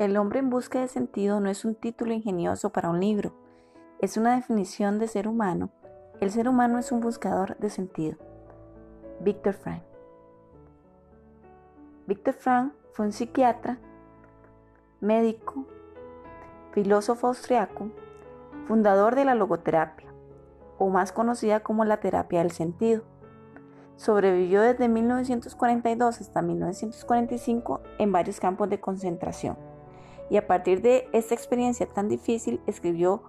El hombre en busca de sentido no es un título ingenioso para un libro, es una definición de ser humano. El ser humano es un buscador de sentido. Víctor Frank. Víctor Frank fue un psiquiatra, médico, filósofo austriaco, fundador de la logoterapia, o más conocida como la terapia del sentido. Sobrevivió desde 1942 hasta 1945 en varios campos de concentración y a partir de esta experiencia tan difícil escribió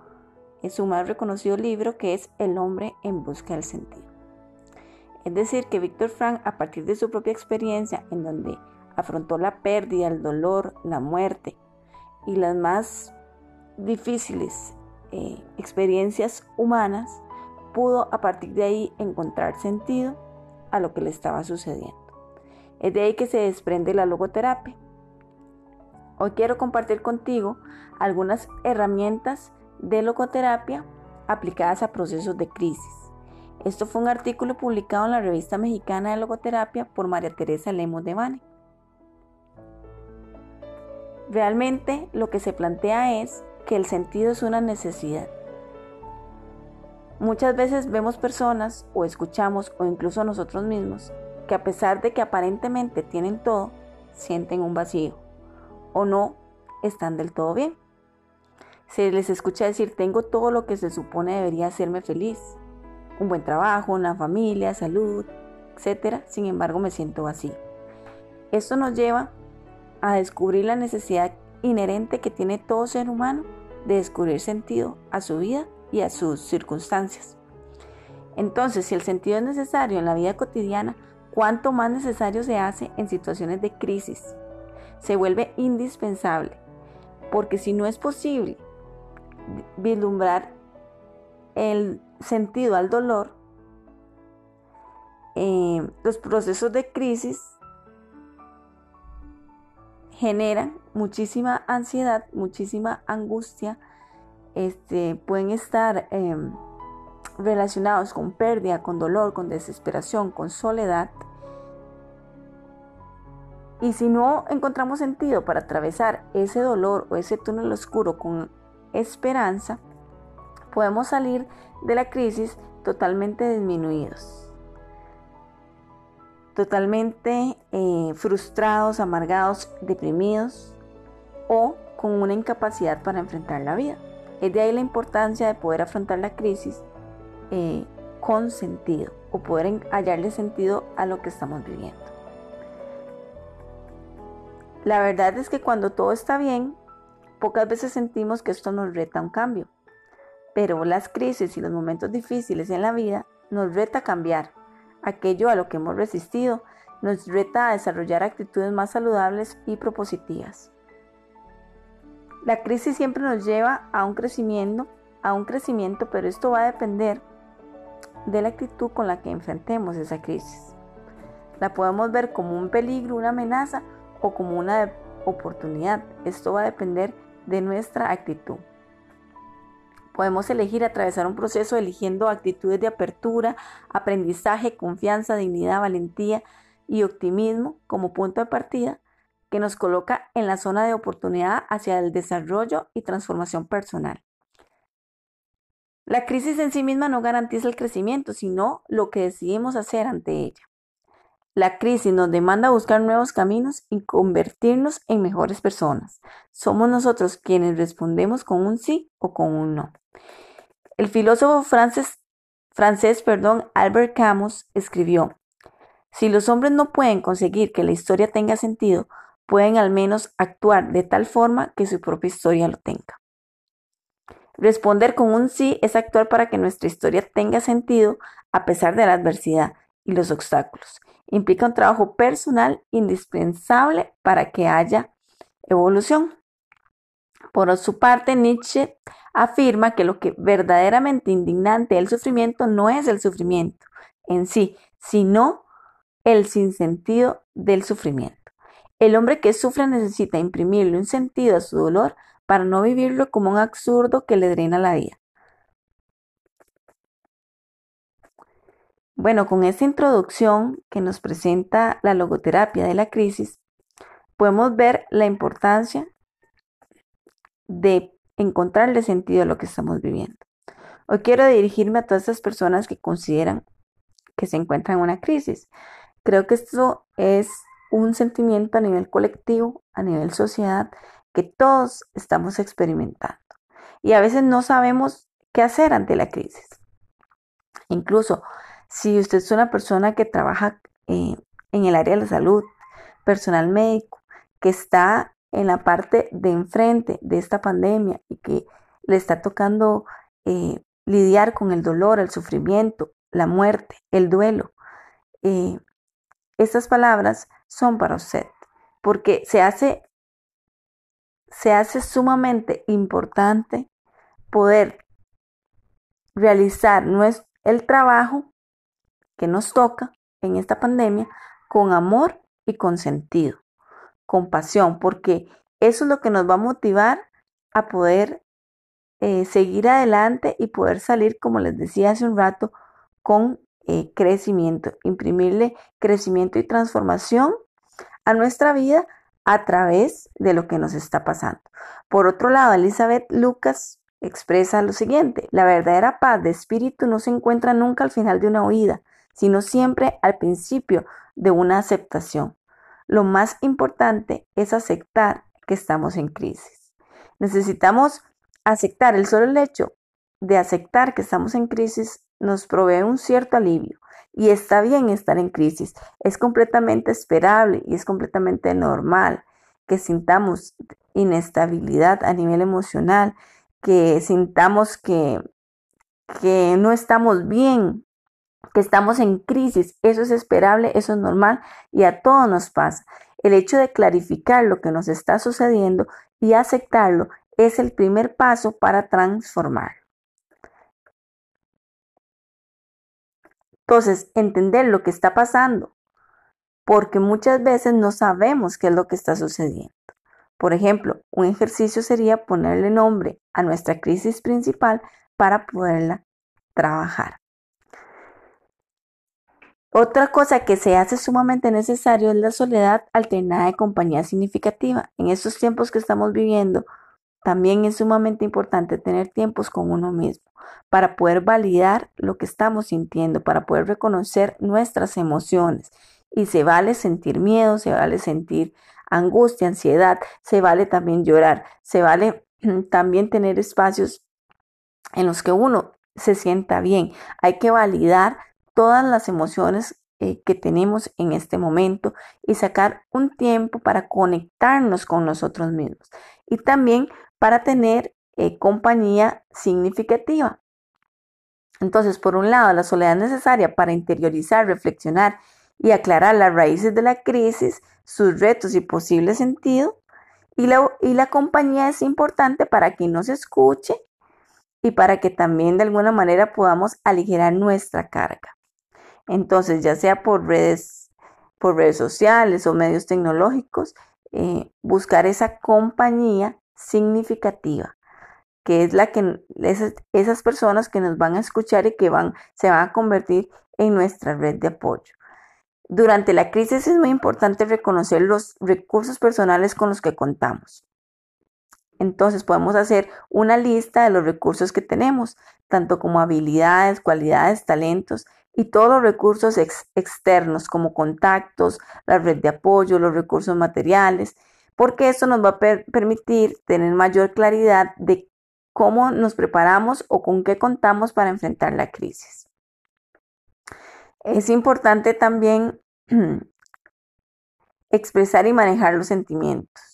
en su más reconocido libro que es El hombre en busca del sentido. Es decir, que Víctor Frank, a partir de su propia experiencia, en donde afrontó la pérdida, el dolor, la muerte y las más difíciles eh, experiencias humanas, pudo a partir de ahí encontrar sentido a lo que le estaba sucediendo. Es de ahí que se desprende la logoterapia, Hoy quiero compartir contigo algunas herramientas de logoterapia aplicadas a procesos de crisis. Esto fue un artículo publicado en la revista mexicana de logoterapia por María Teresa Lemos de Bane. Realmente lo que se plantea es que el sentido es una necesidad. Muchas veces vemos personas o escuchamos o incluso nosotros mismos que a pesar de que aparentemente tienen todo, sienten un vacío o no están del todo bien. Se les escucha decir, tengo todo lo que se supone debería hacerme feliz. Un buen trabajo, una familia, salud, etc. Sin embargo, me siento así. Esto nos lleva a descubrir la necesidad inherente que tiene todo ser humano de descubrir sentido a su vida y a sus circunstancias. Entonces, si el sentido es necesario en la vida cotidiana, ¿cuánto más necesario se hace en situaciones de crisis, se vuelve indispensable, porque si no es posible vislumbrar el sentido al dolor, eh, los procesos de crisis generan muchísima ansiedad, muchísima angustia, este, pueden estar em, relacionados con pérdida, con dolor, con desesperación, con soledad y si no encontramos sentido para atravesar ese dolor o ese túnel oscuro con esperanza, podemos salir de la crisis totalmente disminuidos, totalmente eh, frustrados, amargados, deprimidos o con una incapacidad para enfrentar la vida. Es de ahí la importancia de poder afrontar la crisis eh, con sentido o poder hallarle sentido a lo que estamos viviendo. La verdad es que cuando todo está bien, pocas veces sentimos que esto nos reta un cambio. Pero las crisis y los momentos difíciles en la vida nos reta a cambiar. Aquello a lo que hemos resistido nos reta a desarrollar actitudes más saludables y propositivas. La crisis siempre nos lleva a un crecimiento, a un crecimiento, pero esto va a depender de la actitud con la que enfrentemos esa crisis. La podemos ver como un peligro, una amenaza o como una oportunidad. Esto va a depender de nuestra actitud. Podemos elegir atravesar un proceso eligiendo actitudes de apertura, aprendizaje, confianza, dignidad, valentía y optimismo como punto de partida que nos coloca en la zona de oportunidad hacia el desarrollo y transformación personal. La crisis en sí misma no garantiza el crecimiento, sino lo que decidimos hacer ante ella. La crisis nos demanda buscar nuevos caminos y convertirnos en mejores personas. Somos nosotros quienes respondemos con un sí o con un no. El filósofo francés, francés perdón, Albert Camus escribió, si los hombres no pueden conseguir que la historia tenga sentido, pueden al menos actuar de tal forma que su propia historia lo tenga. Responder con un sí es actuar para que nuestra historia tenga sentido a pesar de la adversidad y los obstáculos implica un trabajo personal indispensable para que haya evolución. Por su parte, Nietzsche afirma que lo que verdaderamente indignante el sufrimiento no es el sufrimiento en sí, sino el sinsentido del sufrimiento. El hombre que sufre necesita imprimirle un sentido a su dolor para no vivirlo como un absurdo que le drena la vida. Bueno, con esta introducción que nos presenta la logoterapia de la crisis, podemos ver la importancia de encontrarle sentido a lo que estamos viviendo. Hoy quiero dirigirme a todas esas personas que consideran que se encuentran en una crisis. Creo que esto es un sentimiento a nivel colectivo, a nivel sociedad, que todos estamos experimentando. Y a veces no sabemos qué hacer ante la crisis. Incluso si usted es una persona que trabaja eh, en el área de la salud, personal médico, que está en la parte de enfrente de esta pandemia y que le está tocando eh, lidiar con el dolor, el sufrimiento, la muerte, el duelo. Eh, estas palabras son para usted, porque se hace, se hace sumamente importante poder realizar el trabajo que nos toca en esta pandemia con amor y con sentido, con pasión, porque eso es lo que nos va a motivar a poder eh, seguir adelante y poder salir, como les decía hace un rato, con eh, crecimiento, imprimirle crecimiento y transformación a nuestra vida a través de lo que nos está pasando. Por otro lado, Elizabeth Lucas expresa lo siguiente, la verdadera paz de espíritu no se encuentra nunca al final de una huida, sino siempre al principio de una aceptación. Lo más importante es aceptar que estamos en crisis. Necesitamos aceptar el solo hecho de aceptar que estamos en crisis nos provee un cierto alivio. Y está bien estar en crisis. Es completamente esperable y es completamente normal que sintamos inestabilidad a nivel emocional, que sintamos que, que no estamos bien, que estamos en crisis. Eso es esperable, eso es normal y a todos nos pasa. El hecho de clarificar lo que nos está sucediendo y aceptarlo es el primer paso para transformar. Entonces, entender lo que está pasando, porque muchas veces no sabemos qué es lo que está sucediendo. Por ejemplo, un ejercicio sería ponerle nombre a nuestra crisis principal para poderla trabajar. Otra cosa que se hace sumamente necesario es la soledad alternada de compañía significativa. En estos tiempos que estamos viviendo, también es sumamente importante tener tiempos con uno mismo para poder validar lo que estamos sintiendo, para poder reconocer nuestras emociones. Y se vale sentir miedo, se vale sentir angustia, ansiedad, se vale también llorar, se vale también tener espacios en los que uno se sienta bien. Hay que validar todas las emociones eh, que tenemos en este momento y sacar un tiempo para conectarnos con nosotros mismos y también para tener eh, compañía significativa. Entonces, por un lado, la soledad necesaria para interiorizar, reflexionar y aclarar las raíces de la crisis, sus retos y posible sentido. Y la, y la compañía es importante para que nos escuche y para que también de alguna manera podamos aligerar nuestra carga. Entonces, ya sea por redes, por redes sociales o medios tecnológicos, eh, buscar esa compañía significativa que es la que esas, personas que nos van a escuchar y que van, se van a convertir en nuestra red de apoyo. Durante la crisis es muy importante reconocer los recursos personales con los que contamos. Entonces podemos hacer una lista de los recursos que tenemos, tanto como habilidades, cualidades, talentos y todos los recursos externos como contactos, la red de apoyo, los recursos materiales, porque eso nos va a permitir tener mayor claridad de cómo nos preparamos o con qué contamos para enfrentar la crisis. Es importante también expresar y manejar los sentimientos.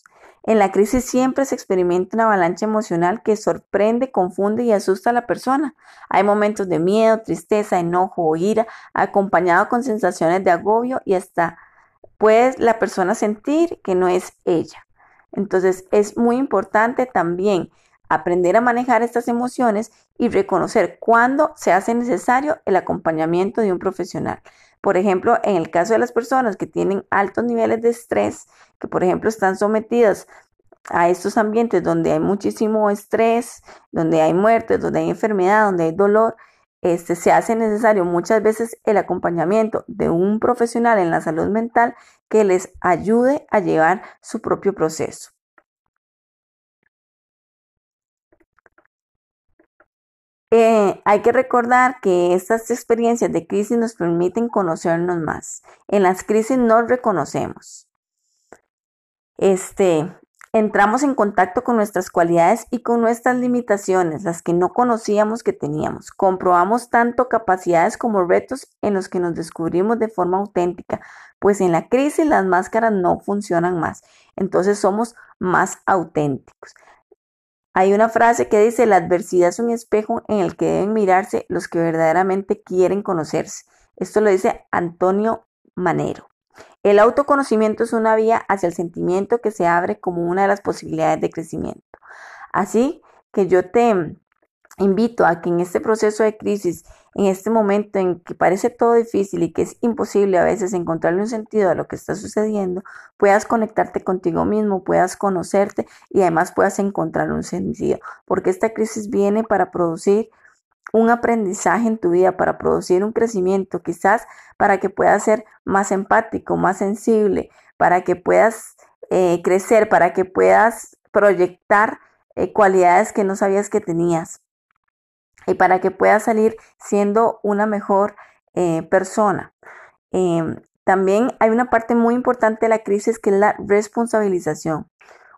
En la crisis siempre se experimenta una avalancha emocional que sorprende, confunde y asusta a la persona. Hay momentos de miedo, tristeza, enojo o ira, acompañado con sensaciones de agobio y hasta puede la persona sentir que no es ella. Entonces es muy importante también aprender a manejar estas emociones y reconocer cuándo se hace necesario el acompañamiento de un profesional. Por ejemplo, en el caso de las personas que tienen altos niveles de estrés, que por ejemplo están sometidas a estos ambientes donde hay muchísimo estrés, donde hay muerte, donde hay enfermedad, donde hay dolor, este, se hace necesario muchas veces el acompañamiento de un profesional en la salud mental que les ayude a llevar su propio proceso. Eh, hay que recordar que estas experiencias de crisis nos permiten conocernos más. En las crisis nos reconocemos. Este, entramos en contacto con nuestras cualidades y con nuestras limitaciones, las que no conocíamos que teníamos. Comprobamos tanto capacidades como retos en los que nos descubrimos de forma auténtica, pues en la crisis las máscaras no funcionan más. Entonces somos más auténticos. Hay una frase que dice, la adversidad es un espejo en el que deben mirarse los que verdaderamente quieren conocerse. Esto lo dice Antonio Manero. El autoconocimiento es una vía hacia el sentimiento que se abre como una de las posibilidades de crecimiento. Así que yo te invito a que en este proceso de crisis, en este momento en que parece todo difícil y que es imposible a veces encontrarle un sentido a lo que está sucediendo, puedas conectarte contigo mismo, puedas conocerte y además puedas encontrar un sentido, porque esta crisis viene para producir un aprendizaje en tu vida, para producir un crecimiento, quizás para que puedas ser más empático, más sensible, para que puedas eh, crecer, para que puedas proyectar eh, cualidades que no sabías que tenías y para que puedas salir siendo una mejor eh, persona. Em, también hay una parte muy importante de la crisis que es la responsabilización.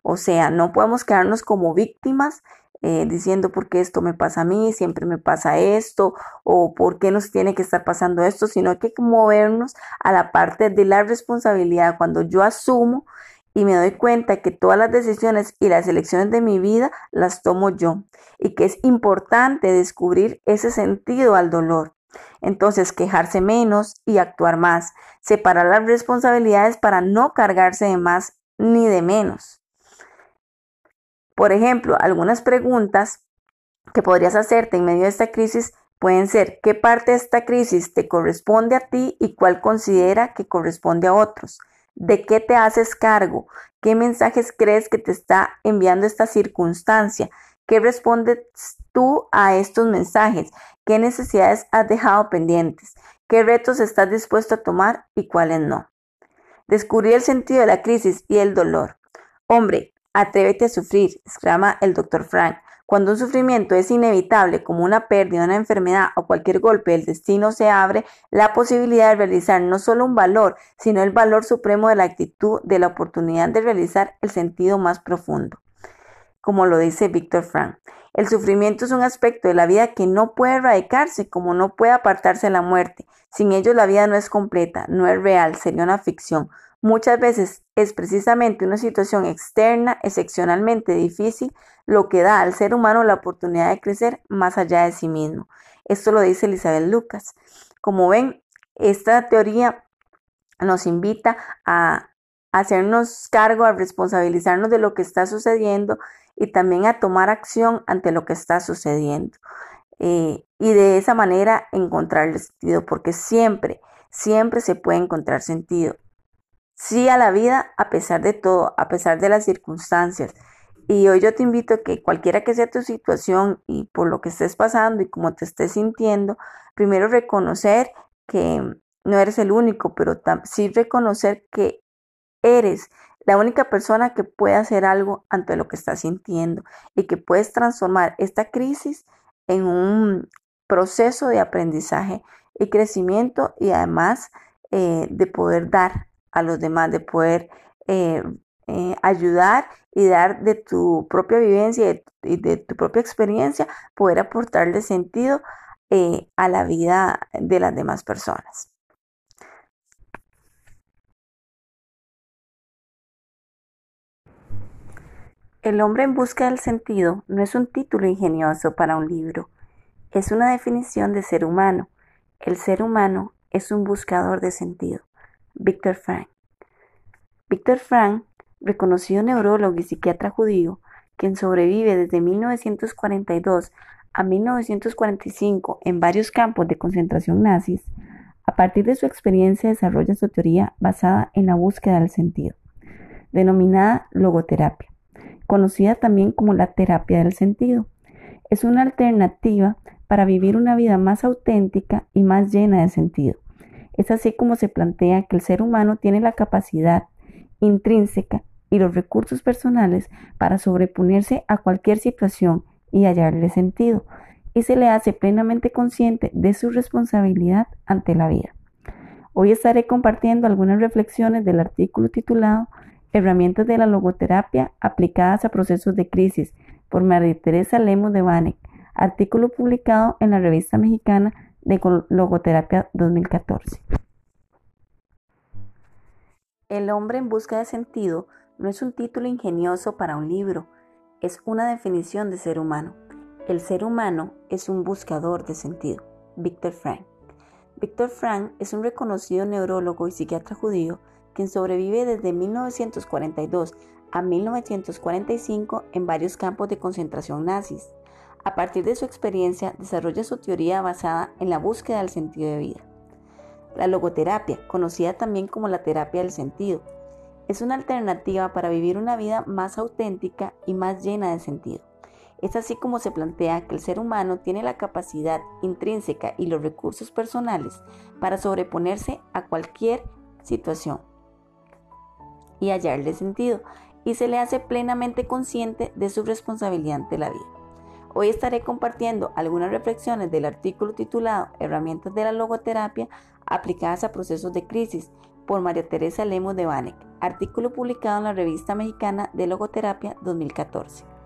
O sea, no podemos quedarnos como víctimas eh, diciendo por qué esto me pasa a mí, siempre me pasa esto, o por qué nos tiene que estar pasando esto, sino hay que movernos a la parte de la responsabilidad. Cuando yo asumo y me doy cuenta que todas las decisiones y las elecciones de mi vida las tomo yo y que es importante descubrir ese sentido al dolor. Entonces, quejarse menos y actuar más, separar las responsabilidades para no cargarse de más ni de menos. Por ejemplo, algunas preguntas que podrías hacerte en medio de esta crisis pueden ser, ¿qué parte de esta crisis te corresponde a ti y cuál considera que corresponde a otros? ¿De qué te haces cargo? ¿Qué mensajes crees que te está enviando esta circunstancia? ¿Qué respondes tú a estos mensajes? ¿Qué necesidades has dejado pendientes? ¿Qué retos estás dispuesto a tomar y cuáles no? Descubrir el sentido de la crisis y el dolor. Hombre, atrévete a sufrir, exclama el doctor Frank. Cuando un sufrimiento es inevitable, como una pérdida, una enfermedad o cualquier golpe del destino, se abre la posibilidad de realizar no solo un valor, sino el valor supremo de la actitud, de la oportunidad de realizar el sentido más profundo. Como lo dice Víctor Frank, el sufrimiento es un aspecto de la vida que no puede erradicarse, como no puede apartarse la muerte. Sin ello la vida no es completa, no es real, sería una ficción. Muchas veces es precisamente una situación externa excepcionalmente difícil lo que da al ser humano la oportunidad de crecer más allá de sí mismo. Esto lo dice Elizabeth Lucas. Como ven, esta teoría nos invita a hacernos cargo, a responsabilizarnos de lo que está sucediendo y también a tomar acción ante lo que está sucediendo. Eh, y de esa manera encontrar el sentido, porque siempre, siempre se puede encontrar sentido sí a la vida a pesar de todo, a pesar de las circunstancias. Y hoy yo te invito a que cualquiera que sea tu situación y por lo que estés pasando y como te estés sintiendo, primero reconocer que no eres el único, pero sí reconocer que eres la única persona que puede hacer algo ante lo que estás sintiendo y que puedes transformar esta crisis en un proceso de aprendizaje y crecimiento y además eh, de poder dar a los demás, de poder eh, eh, ayudar y dar de tu propia vivencia y de, tu propia experiencia, poder aportarle sentido eh, a la vida de las demás personas. El hombre en busca del sentido no es un título ingenioso para un libro, es una definición de ser humano. El ser humano es un buscador de sentido. Víctor Frank. Víctor Frank, reconocido neurólogo y psiquiatra judío, quien sobrevive desde 1942 a 1945 en varios campos de concentración nazis, a partir de su experiencia desarrolla su teoría basada en la búsqueda del sentido, denominada logoterapia, conocida también como la terapia del sentido. Es una alternativa para vivir una vida más auténtica y más llena de sentido es así como se plantea que el ser humano tiene la capacidad intrínseca y los recursos personales para sobreponerse a cualquier situación y hallarle sentido. y se le hace plenamente consciente de su responsabilidad ante la vida. Hoy estaré compartiendo algunas reflexiones del artículo titulado Herramientas de la logoterapia aplicadas a procesos de crisis por María Teresa Lemos de Vanek, artículo publicado en la revista mexicana de Logoterapia 2014. El hombre en busca de sentido no es un título ingenioso para un libro, es una definición de ser humano. El ser humano es un buscador de sentido. Víctor Frank. Víctor Frank es un reconocido neurólogo y psiquiatra judío quien sobrevive desde 1942 a 1945 en varios campos de concentración nazis. A partir de su experiencia, desarrolla su teoría basada en la búsqueda del sentido de vida. La logoterapia, conocida también como la terapia del sentido, es una alternativa para vivir una vida más auténtica y más llena de sentido. Es así como se plantea que el ser humano tiene la capacidad intrínseca y los recursos personales para sobreponerse a cualquier situación y hallarle sentido, y se le hace plenamente consciente de su responsabilidad ante la vida. Hoy estaré compartiendo algunas reflexiones del artículo titulado Herramientas de la logoterapia aplicadas a procesos de crisis por María Teresa Lemos de Vanek, artículo publicado en la revista mexicana de Logoterapia 2014.